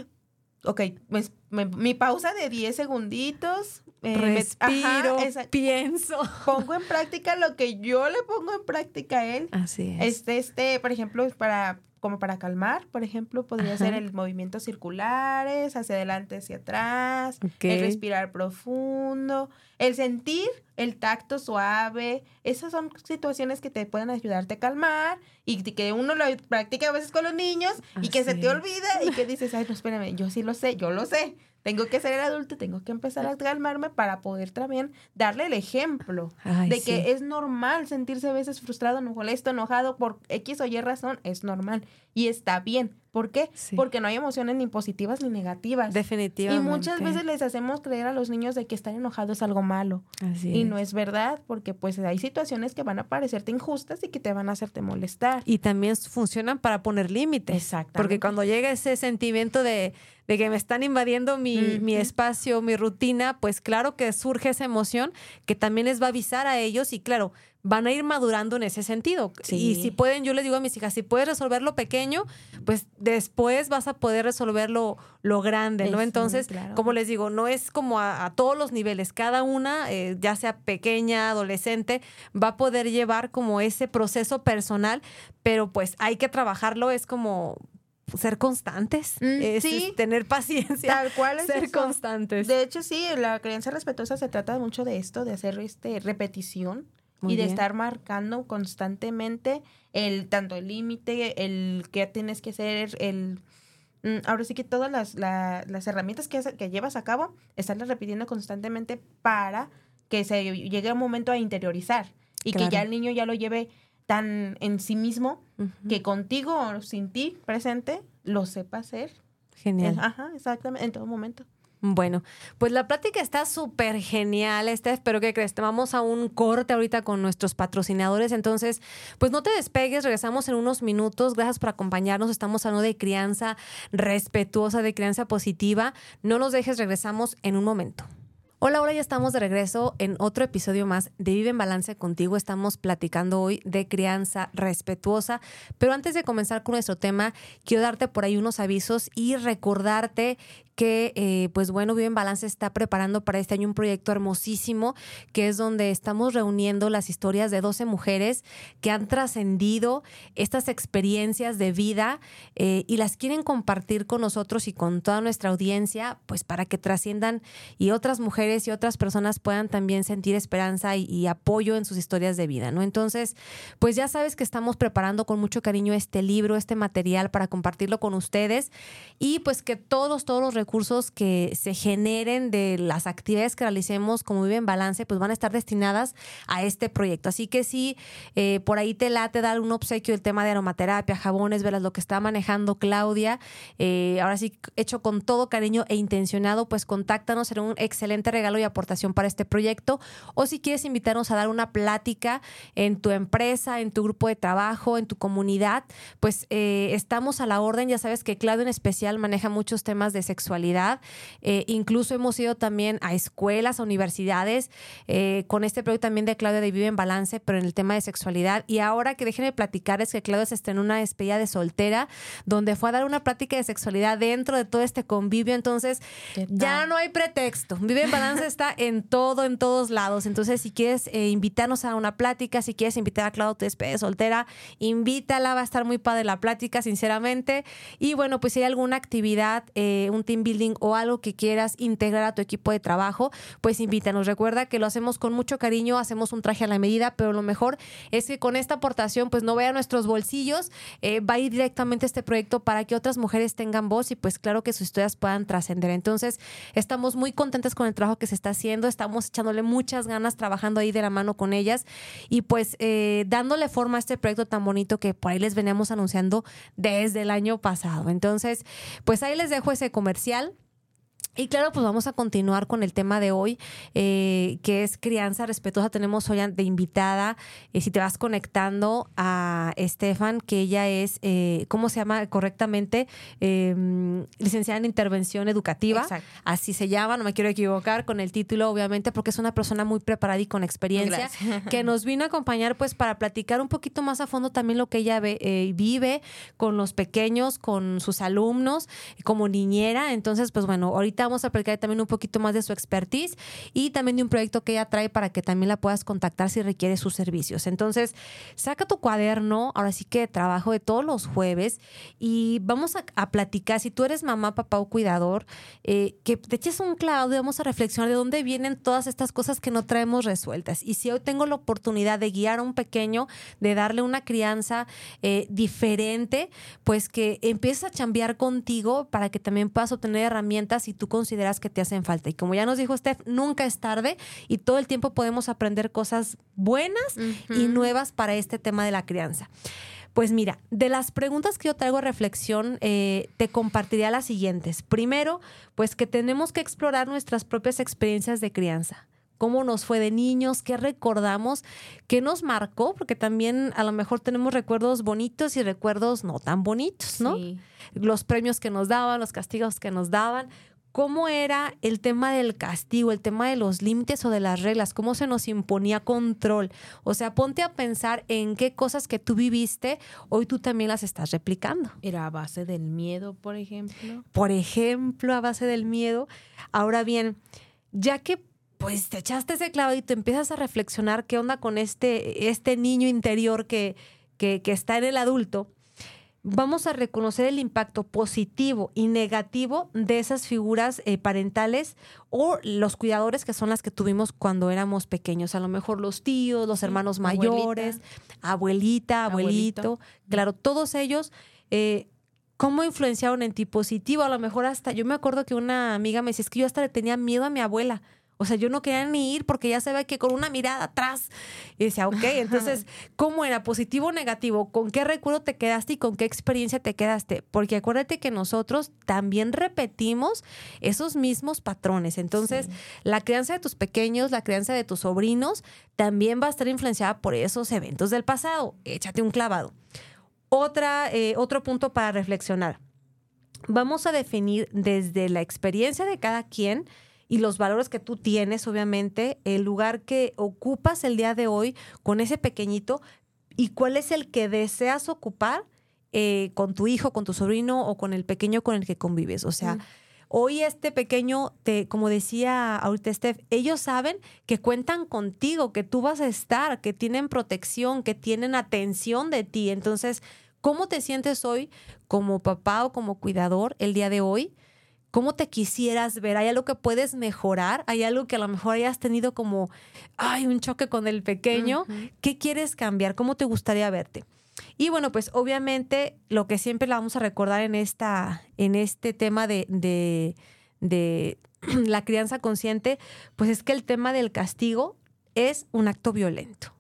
<gasps> ok, pues mi pausa de 10 segunditos. Eh, Respiro, pienso. Pongo en práctica lo que yo le pongo en práctica a él. Así es. Este, este, por ejemplo, para como para calmar, por ejemplo, podría ser el movimientos circulares, hacia adelante, hacia atrás, el respirar profundo, el sentir el tacto suave. Esas son situaciones que te pueden ayudarte a calmar y que uno lo practica a veces con los niños y que se te olvida y que dices, ay, no, espérame, yo sí lo sé, yo lo sé. Tengo que ser el adulto, tengo que empezar a calmarme para poder también darle el ejemplo de que es normal sentirse a veces frustrado, molesto, enojado por X o Y razón, es normal y está bien. ¿Por qué? Porque no hay emociones ni positivas ni negativas. Definitivamente. Y muchas veces les hacemos creer a los niños de que estar enojados es algo malo. Así y no es verdad, porque pues hay situaciones que van a parecerte injustas y que te van a hacerte molestar. Y también funcionan para poner límites. Exacto. Porque cuando llega ese sentimiento de, de que me están invadiendo mi, mi, espacio, mi rutina, pues claro que surge esa emoción que también les va a avisar a ellos y claro, van a ir madurando en ese sentido. Y si pueden, yo les digo a mis hijas, si puedes resolver lo pequeño, pues después vas a poder resolver lo, grande, ¿no? Entonces, como les digo, no es como a, todos los niveles, cada una, eh, ya sea pequeña, adolescente, va a poder llevar como ese proceso personal, pero pues hay que trabajarlo, es como ser constantes, mm, es, tener paciencia, tal cual ser constantes. De hecho, sí, la creencia respetuosa se trata mucho de esto, de hacer este repetición y de estar marcando constantemente el tanto el límite, el que tienes que hacer, el mm, ahora sí que todas las, las herramientas que, que llevas a cabo, estarlas repitiendo constantemente para que se llegue un momento a interiorizar y que ya el niño ya lo lleve tan en sí mismo que contigo o sin ti presente lo sepa hacer. Genial. Ajá, exactamente, en todo momento. Bueno, pues la plática está súper genial, Este, espero que crees. Vamos a un corte ahorita con nuestros patrocinadores, entonces, pues no te despegues, regresamos en unos minutos. Gracias por acompañarnos. Estamos hablando de crianza respetuosa, de crianza positiva. No nos dejes, regresamos en un momento. Hola, ahora ya estamos de regreso en otro episodio más de Vive en Balance contigo. Estamos platicando hoy de crianza respetuosa, pero antes de comenzar con nuestro tema, quiero darte por ahí unos avisos y recordarte que, eh, pues bueno, Vive en Balance está preparando para este año un proyecto hermosísimo, que es donde estamos reuniendo las historias de 12 mujeres que han trascendido estas experiencias de vida eh, y las quieren compartir con nosotros y con toda nuestra audiencia, pues para que trasciendan y otras mujeres y otras personas puedan también sentir esperanza y, apoyo en sus historias de vida, ¿no? Entonces, pues ya sabes que estamos preparando con mucho cariño este libro, este material para compartirlo con ustedes y pues que todos, todos los recursos que se generen de las actividades que realicemos como Vive en Balance, pues van a estar destinadas a este proyecto. Así que si eh, por ahí te late dar un obsequio el tema de aromaterapia, jabones, verás lo que está manejando Claudia, eh, ahora sí hecho con todo cariño e intencionado, pues contáctanos, será un excelente regalo y aportación para este proyecto. O si quieres invitarnos a dar una plática en tu empresa, en tu grupo de trabajo, en tu comunidad, pues eh, estamos a la orden. Ya sabes que Claudia en especial maneja muchos temas de sexualidad. Eh, incluso hemos ido también a escuelas, a universidades, eh, con este proyecto también de Claudia de Vive en Balance, pero en el tema de sexualidad. Y ahora que déjenme platicar es que Claudia se estrenó una despedida de soltera, donde fue a dar una práctica de sexualidad dentro de todo este convivio. Entonces, ya no hay pretexto. Vive en Balance está en todo, en todos lados. Entonces, si quieres invitarnos a una plática, si quieres invitar a Claudia a tu despedida de soltera, invítala, va a estar muy padre la plática, sinceramente. Y bueno, pues si hay alguna actividad, eh, un team building o algo que quieras integrar a tu equipo de trabajo, pues invítanos. Recuerda que lo hacemos con mucho cariño, hacemos un traje a la medida, pero lo mejor es que con esta aportación, pues no vea nuestros bolsillos, eh, va a ir directamente a este proyecto para que otras mujeres tengan voz y pues claro que sus historias puedan trascender. Entonces, estamos muy contentas con el trabajo que se está haciendo, estamos echándole muchas ganas trabajando ahí de la mano con ellas y pues eh, dándole forma a este proyecto tan bonito que por ahí les veníamos anunciando desde el año pasado. Entonces, pues ahí les dejo ese comercial social y claro, pues vamos a continuar con el tema de hoy, eh, que es crianza respetuosa. Tenemos hoy de invitada, eh, si te vas conectando a Estefan, que ella es, eh, ¿cómo se llama correctamente? Em, licenciada en intervención educativa. Así se llama, no me quiero equivocar con el título, obviamente, porque es una persona muy preparada y con experiencia, que nos vino a acompañar pues para platicar un poquito más a fondo también lo que ella vive con los pequeños, con sus alumnos, como niñera. Entonces, pues bueno, ahorita vamos a platicar también un poquito más de su expertise y también de un proyecto que ella trae para que también la puedas contactar si requiere sus servicios. Entonces, saca tu cuaderno, ahora sí que trabajo de todos los jueves y vamos a, platicar, si tú eres mamá, papá o cuidador, eh, que te eches un clavado y vamos a reflexionar de dónde vienen todas estas cosas que no traemos resueltas. Y si hoy tengo la oportunidad de guiar a un pequeño, de darle una crianza eh, diferente, pues que empieces a chambear contigo para que también puedas obtener herramientas y tú consideras que te hacen falta. Y como ya nos dijo Steph, nunca es tarde y todo el tiempo podemos aprender cosas buenas y nuevas para este tema de la crianza. Pues mira, de las preguntas que yo traigo a reflexión, eh, te compartiría las siguientes. Primero, pues que tenemos que explorar nuestras propias experiencias de crianza cómo nos fue de niños, qué recordamos, qué nos marcó, porque también a lo mejor tenemos recuerdos bonitos y recuerdos no tan bonitos, ¿no? Los premios que nos daban, los castigos que nos daban, cómo era el tema del castigo, el tema de los límites o de las reglas, cómo se nos imponía control. O sea, ponte a pensar en qué cosas que tú viviste, hoy tú también las estás replicando. ¿Era a base del miedo, por ejemplo? Por ejemplo, a base del miedo. Ahora bien, ya que pues te echaste ese clavo y te empiezas a reflexionar qué onda con este, este niño interior que, que, que está en el adulto, vamos a reconocer el impacto positivo y negativo de esas figuras eh, parentales o los cuidadores que son las que tuvimos cuando éramos pequeños. A lo mejor los tíos, los hermanos mayores, abuelita, abuelito. Claro, todos ellos. Eh, ¿Cómo influenciaron en ti positivo? A lo mejor hasta, yo me acuerdo que una amiga me decía, es que yo hasta le tenía miedo a mi abuela o sea, yo no quería ni ir porque ya se ve que con una mirada atrás. Y decía, ok, entonces, ¿cómo era? ¿Positivo o negativo? ¿Con qué recuerdo te quedaste y con qué experiencia te quedaste? Porque acuérdate que nosotros también repetimos esos mismos patrones. Entonces, la crianza de tus pequeños, la crianza de tus sobrinos, también va a estar influenciada por esos eventos del pasado. Échate un clavado. Otra, eh, otro punto para reflexionar. Vamos a definir desde la experiencia de cada quien y los valores que tú tienes, obviamente, el lugar que ocupas el día de hoy con ese pequeñito y cuál es el que deseas ocupar eh, con tu hijo, con tu sobrino o con el pequeño con el que convives. O sea, hoy este pequeño, te, como decía ahorita Steph, ellos saben que cuentan contigo, que tú vas a estar, que tienen protección, que tienen atención de ti. Entonces, ¿cómo te sientes hoy como papá o como cuidador el día de hoy? Cómo te quisieras ver, hay algo que puedes mejorar, hay algo que a lo mejor hayas tenido como, ay, un choque con el pequeño, ¿qué quieres cambiar? ¿Cómo te gustaría verte? Y bueno, pues obviamente lo que siempre la vamos a recordar en, esta, en este tema de, de <clears throat> la crianza consciente, pues es que el tema del castigo es un acto violento.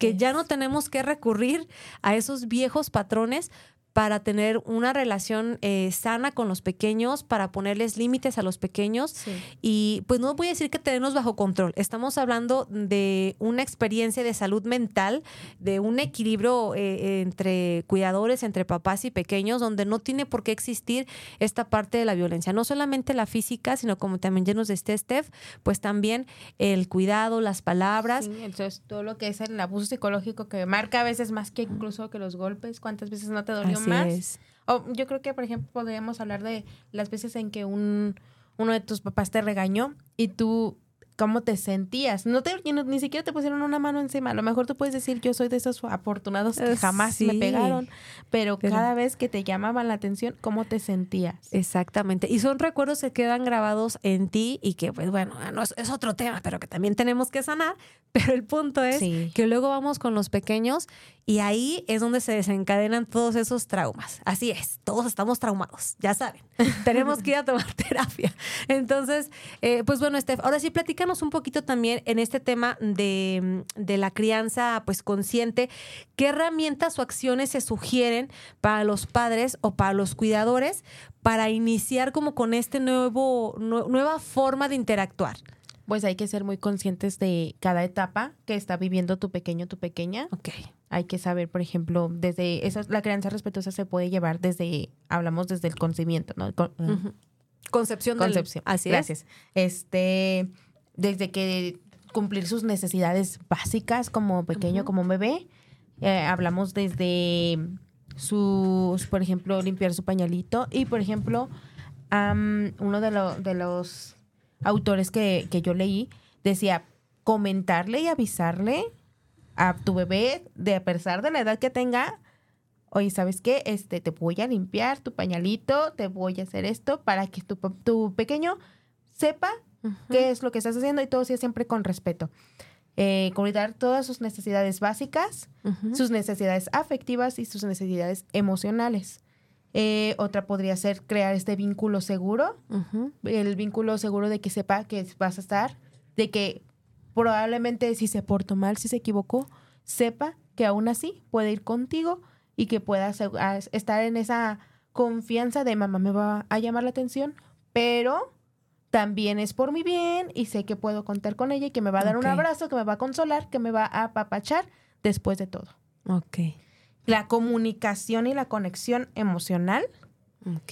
que ya no tenemos que recurrir a esos viejos patrones para tener una relación eh, sana con los pequeños, para ponerles límites a los pequeños. Y pues no voy a decir que tenernos bajo control. Estamos hablando de una experiencia de salud mental, de un equilibrio eh, entre cuidadores, entre papás y pequeños, donde no tiene por qué existir esta parte de la violencia. No solamente la física, sino como también llenos de este Steph, pues también el cuidado, las palabras. Sí, entonces todo lo que es el abuso psicológico que marca a veces más que incluso que los golpes. ¿Cuántas veces no te dolió más. O yo creo que, por ejemplo, podríamos hablar de las veces en que un, uno de tus papás te regañó y tú cómo te sentías. No te, ni siquiera te pusieron una mano encima. A lo mejor tú puedes decir, yo soy de esos afortunados que eh, jamás me pegaron, pero, cada vez que te llamaban la atención, ¿cómo te sentías? Exactamente. Y son recuerdos que quedan grabados en ti y que, pues bueno, no es, otro tema, pero que también tenemos que sanar. <laughs> Pero el punto es que luego vamos con los pequeños y ahí es donde se desencadenan todos esos traumas. Así es, todos estamos traumados, ya saben. <laughs> Tenemos que ir a tomar <laughs> terapia. Entonces, eh, pues bueno, Steph, ahora sí platica un poquito también en este tema de, la crianza pues consciente, qué herramientas o acciones se sugieren para los padres o para los cuidadores para iniciar como con este nuevo, nueva forma de interactuar. Pues hay que ser muy conscientes de cada etapa que está viviendo tu pequeño, tu pequeña. Ok. Hay que saber, por ejemplo, desde esa, la crianza respetuosa se puede llevar desde, hablamos desde el conocimiento, ¿no? Concepción. Concepción. Así Gracias. Este, desde que cumplir sus necesidades básicas como pequeño, como bebé. Eh, hablamos desde sus, por ejemplo, limpiar su pañalito y, por ejemplo, uno de, de, los autores que, que yo leí decía comentarle y avisarle a tu bebé, de a pesar de la edad que tenga, oye, ¿sabes qué? Este, te voy a limpiar tu pañalito, te voy a hacer esto para que tu, tu pequeño sepa qué es lo que estás haciendo y todo sea siempre con respeto. Eh, cuidar todas sus necesidades básicas, sus necesidades afectivas y sus necesidades emocionales. Eh, otra podría ser crear este vínculo seguro, el vínculo seguro de que sepa que vas a estar, de que probablemente si se portó mal, si se equivocó, sepa que aún así puede ir contigo y que pueda estar en esa confianza de mamá me va a llamar la atención, pero también es por mi bien y sé que puedo contar con ella y que me va a dar un abrazo, que me va a consolar, que me va a apapachar después de todo. Ok. La comunicación y la conexión emocional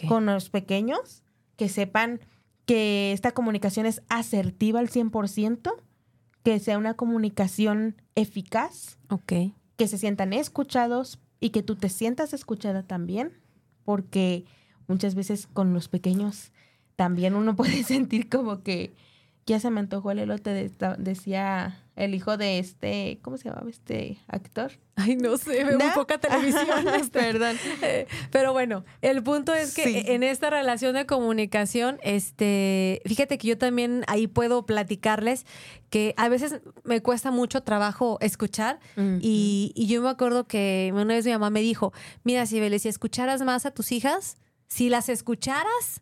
con los pequeños, que sepan que esta comunicación es asertiva al 100%, que sea una comunicación eficaz, okay. que se sientan escuchados y que tú te sientas escuchada también, porque muchas veces con los pequeños también uno <laughs> puede sentir como que ya se me antojó el elote, decía el hijo de este, ¿cómo se llamaba este actor? Ay, no sé, veo muy poca televisión. <laughs> Perdón. Eh, pero bueno, el punto es que en esta relación de comunicación, este, fíjate que yo también ahí puedo platicarles que a veces me cuesta mucho trabajo escuchar y, y, yo me acuerdo que una vez mi mamá me dijo, mira, Sibeli, si escucharas más a tus hijas, si las escucharas,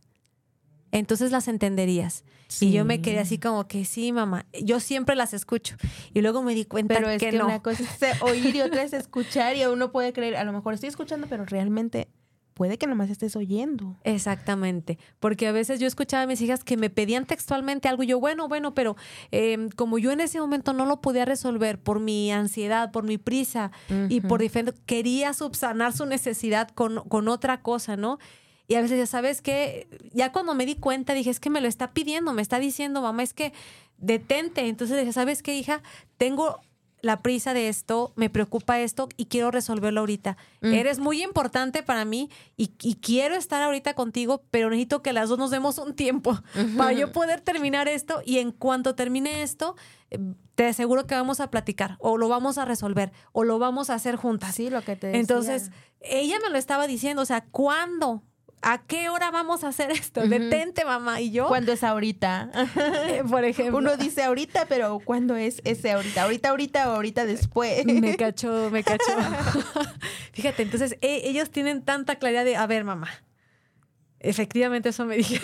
entonces las entenderías. Y yo me quedé así como que sí, mamá, yo siempre las escucho. Y luego me di cuenta pero es que, no. una cosa es oír y otra es escuchar y uno puede creer, a lo mejor estoy escuchando, pero realmente puede que nomás estés oyendo. Exactamente, porque a veces yo escuchaba a mis hijas que me pedían textualmente algo y yo, bueno, bueno, pero em, como yo en ese momento no lo podía resolver por mi ansiedad, por mi prisa y por diferente, quería subsanar su necesidad con, con otra cosa, ¿no? Y a veces ya sabes que, ya cuando me di cuenta dije, es que me lo está pidiendo, me está diciendo, mamá, es que detente. Entonces dije, ¿sabes qué, hija? Tengo la prisa de esto, me preocupa esto y quiero resolverlo ahorita. Mm. Eres muy importante para mí y, quiero estar ahorita contigo, pero necesito que las dos nos demos un tiempo para yo poder terminar esto y en cuanto termine esto, eh, te aseguro que vamos a platicar o lo vamos a resolver o lo vamos a hacer juntas. Sí, lo que te decía. Entonces, ella me lo estaba diciendo, o sea, ¿cuándo? ¿A qué hora vamos a hacer esto? Detente, mamá. Y yo. ¿Cuándo es ahorita? <laughs> Eh, por ejemplo. Uno dice ahorita, pero ¿cuándo es ese ahorita? ¿Ahorita, ahorita o ahorita después? Me <laughs> cachó, me cachó. <laughs> Fíjate, entonces e, ellos tienen tanta claridad de, a ver, mamá, Efectivamente, eso me dije.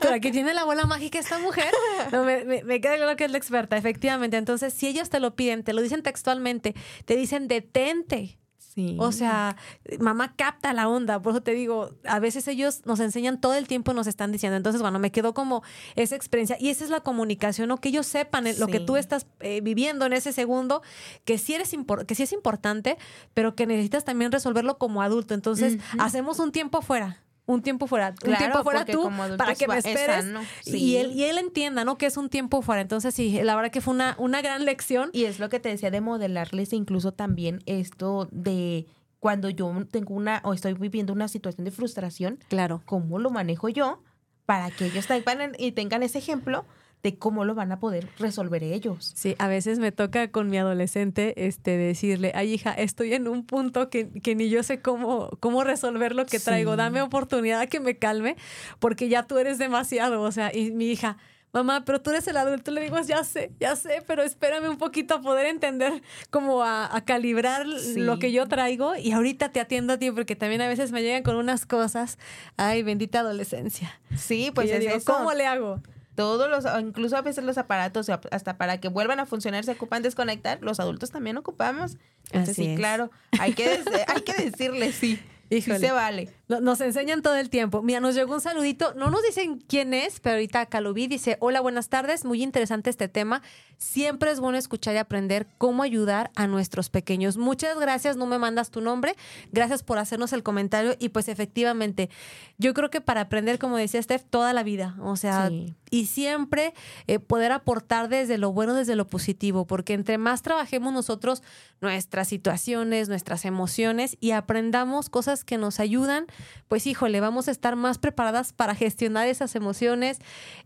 Pero aquí tiene la bola mágica esta mujer. me, me, queda claro que es la experta, efectivamente. Entonces, si ellos te lo piden, te lo dicen textualmente, te dicen detente. Sí. O sea, mamá capta la onda. Por eso te digo, a veces ellos nos enseñan todo el tiempo, nos están diciendo. Entonces, bueno, me quedó como esa experiencia. Y esa es la comunicación, o que ellos sepan lo que tú estás eh, viviendo en ese segundo, que sí, eres que sí es importante, pero que necesitas también resolverlo como adulto. Entonces, hacemos un tiempo fuera un tiempo fuera, un tiempo fuera tú para que me esperes y él y él entienda, ¿no? Que es un tiempo fuera. Entonces sí, la verdad que fue una una gran lección. Y es lo que te decía de modelarles incluso también esto de cuando yo tengo una o estoy viviendo una situación de frustración, claro, cómo lo manejo yo para que ellos tengan y tengan ese ejemplo de cómo lo van a poder resolver ellos. Sí, a veces me toca con mi adolescente este, decirle, ay hija, estoy en un punto que, ni yo sé cómo, cómo resolver lo que traigo, dame oportunidad a que me calme, porque ya tú eres demasiado, o sea, y mi hija, mamá, pero tú eres el adulto, le digo, ya sé, ya sé, pero espérame un poquito a poder entender, como a, calibrar lo que yo traigo y ahorita te atiendo a ti porque también a veces me llegan con unas cosas, ay, bendita adolescencia. Sí, pues es digo, ¿cómo le hago? Todos los, incluso a veces los aparatos, hasta para que vuelvan a funcionar, se ocupan desconectar, los adultos también ocupamos. Entonces, sí, claro, hay que, hay que decirle sí. Sí se vale. Nos enseñan todo el tiempo. Mira, nos llegó un saludito. No nos dicen quién es, pero ahorita acá lo vi. Dice, hola, buenas tardes. Muy interesante este tema. Siempre es bueno escuchar y aprender cómo ayudar a nuestros pequeños. Muchas gracias. No me mandas tu nombre. Gracias por hacernos el comentario. Y pues efectivamente, yo creo que para aprender, como decía Steph, toda la vida. O sea, y siempre eh, poder aportar desde lo bueno, desde lo positivo. Porque entre más trabajemos nosotros nuestras situaciones, nuestras emociones y aprendamos cosas que nos ayudan, pues híjole, vamos a estar más preparadas para gestionar esas emociones,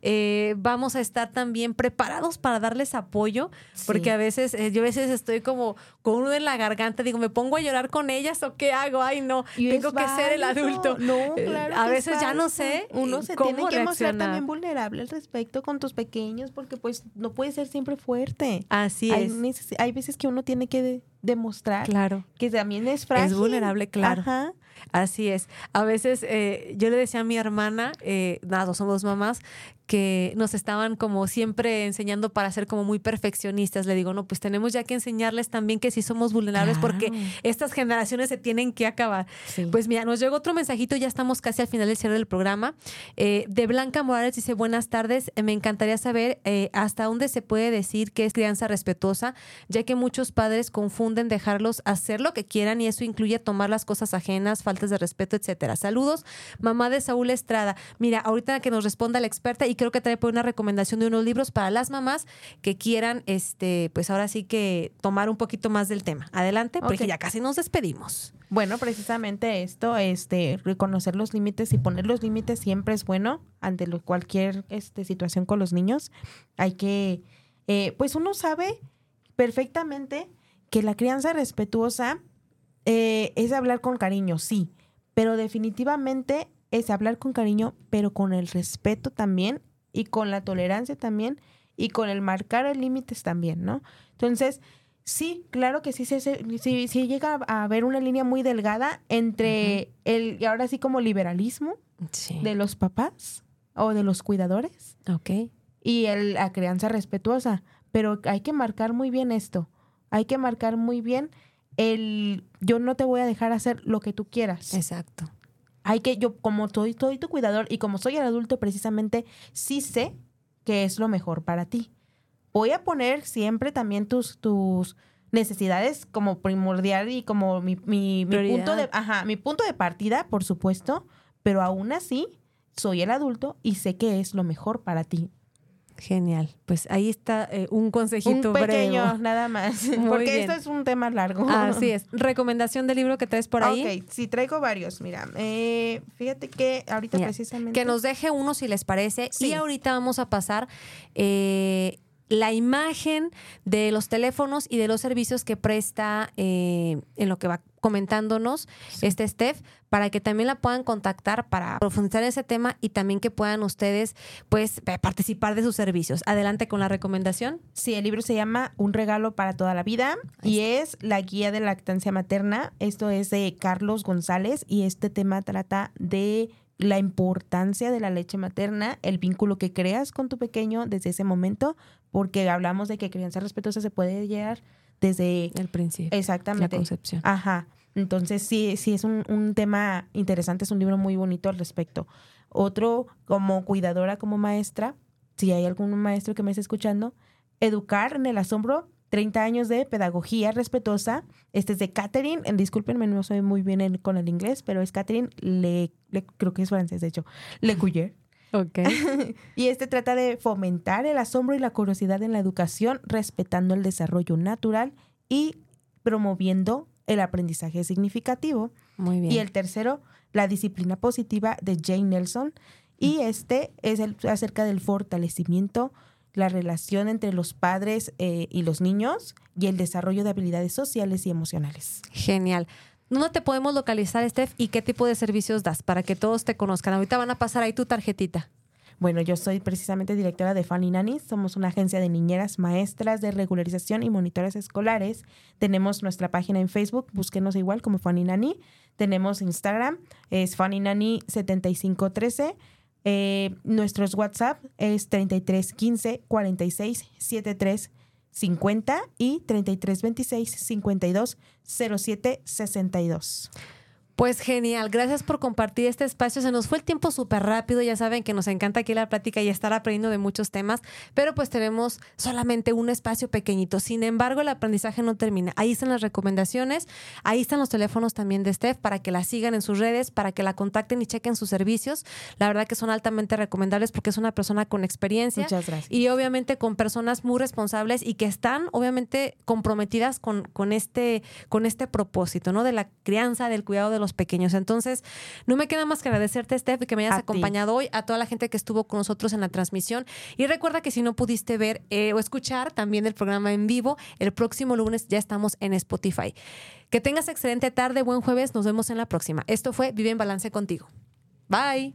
eh, vamos a estar también preparados para darles apoyo, porque a veces, eh, yo a veces estoy como con uno en la garganta, digo, ¿me pongo a llorar con ellas o qué hago? Ay, no, tengo que ser el adulto. No, eh, claro. a veces ya no sé. Uno se tiene que mostrar también vulnerable al respecto con tus pequeños, porque pues no puede ser siempre fuerte. Así es. Hay veces que uno tiene que demostrar claro. que también es frágil. Es vulnerable, claro. Ajá. Así es. A veces eh, yo le decía a mi hermana, eh, nada, somos mamás, que nos estaban como siempre enseñando para ser como muy perfeccionistas. Le digo, no, pues tenemos ya que enseñarles también que sí somos vulnerables porque estas generaciones se tienen que acabar. Pues mira, nos llegó otro mensajito, ya estamos casi al final del cierre del programa. Eh, de Blanca Morales dice, buenas tardes, me encantaría saber eh, hasta dónde se puede decir que es crianza respetuosa, ya que muchos padres confunden dejarlos hacer lo que quieran y eso incluye tomar las cosas ajenas, faltas de respeto, etcétera. Saludos, mamá de Saúl Estrada. Mira, ahorita que nos responda la experta y creo que trae por una recomendación de unos libros para las mamás que quieran, este, pues ahora sí que tomar un poquito más del tema. Adelante, porque ya casi nos despedimos. Bueno, precisamente esto, este, reconocer los límites y poner los límites siempre es bueno ante cualquier este, situación con los niños. Hay que, eh, pues uno sabe perfectamente que la crianza respetuosa eh, es hablar con cariño, sí, pero definitivamente es hablar con cariño, pero con el respeto también y con la tolerancia también y con el marcar límites también, ¿no? Entonces, sí, claro que sí, sí, sí, llega a haber una línea muy delgada entre el, y ahora sí como liberalismo de los papás o de los cuidadores. Ok. Y el, la crianza respetuosa. Pero hay que marcar muy bien esto. Hay que marcar muy bien el yo no te voy a dejar hacer lo que tú quieras. Exacto hay que, yo como soy, soy tu cuidador y como soy el adulto, precisamente sí sé que es lo mejor para ti. Voy a poner siempre también tus, tus necesidades como primordial y como mi, mi, mi punto de, ajá, mi punto de partida, por supuesto, pero aún así soy el adulto y sé que es lo mejor para ti. Genial. Pues ahí está eh, un consejito un pequeño, nada más. <laughs> porque esto es un tema largo. Así es. ¿Recomendación de libro que traes por ahí? Ok, sí, traigo varios. Mira, eh, fíjate que ahorita precisamente... Que nos deje uno si les parece. Y ahorita vamos a pasar... Eh, la imagen de los teléfonos y de los servicios que presta en lo que va comentándonos este Steph para que también la puedan contactar para profundizar ese tema y también que puedan ustedes pues participar de sus servicios. Adelante con la recomendación. Sí, el libro se llama Un regalo para toda la vida y es la guía de lactancia materna. Esto es de Carlos González y este tema trata de la importancia de la leche materna, el vínculo que creas con tu pequeño desde ese momento, porque hablamos de que crianza respetuosa se puede llegar desde el principio. Exactamente. La concepción. Ajá. Entonces, sí, sí es un, un tema interesante, es un libro muy bonito al respecto. Otro, como cuidadora, como maestra, si hay algún maestro que me esté escuchando, Educar en el Asombro 30 años de pedagogía respetuosa. Este es de Catherine, discúlpenme, no soy muy bien con el inglés, pero es Catherine Le, creo que es francés, de hecho, Le Couyer. <laughs> Ok. <laughs> y este trata de fomentar el asombro y la curiosidad en la educación, respetando el desarrollo natural y promoviendo el aprendizaje significativo. Muy bien. Y el tercero, la disciplina positiva de Jane Nelson. Y este es el, acerca del fortalecimiento la relación entre los padres eh, y los niños y el desarrollo de habilidades sociales y emocionales. Genial. ¿Dónde te podemos localizar, Steph, y qué tipo de servicios das para que todos te conozcan? Ahorita van a pasar ahí tu tarjetita. Bueno, yo soy precisamente directora de Fanny Nannies. Somos una agencia de niñeras maestras de regularización y monitores escolares. Tenemos nuestra página en Facebook, búsquenos igual como Fanny Nanny. Tenemos Instagram, es Fanny Nanny 7513. Eh, nuestros WhatsApp es 3315 46 73 50 y 3326 52 07 62. Pues genial, gracias por compartir este espacio. Se nos fue el tiempo súper rápido, ya saben que nos encanta aquí la plática y estar aprendiendo de muchos temas, pero pues tenemos solamente un espacio pequeñito. Sin embargo, el aprendizaje no termina. Ahí están las recomendaciones, ahí están los teléfonos también de Steph para que la sigan en sus redes, para que la contacten y chequen sus servicios. La verdad que son altamente recomendables porque es una persona con experiencia. Muchas gracias. Y obviamente con personas muy responsables y que están obviamente comprometidas con, con, este, con este propósito, ¿no? De la crianza, del cuidado de los pequeños. Entonces, no me queda más que agradecerte, Steph, que me hayas acompañado hoy, a toda la gente que estuvo con nosotros en la transmisión. Y recuerda que si no pudiste ver eh, o escuchar también el programa en vivo, el próximo lunes ya estamos en Spotify. Que tengas excelente tarde, buen jueves, nos vemos en la próxima. Esto fue Vive en Balance contigo. Bye.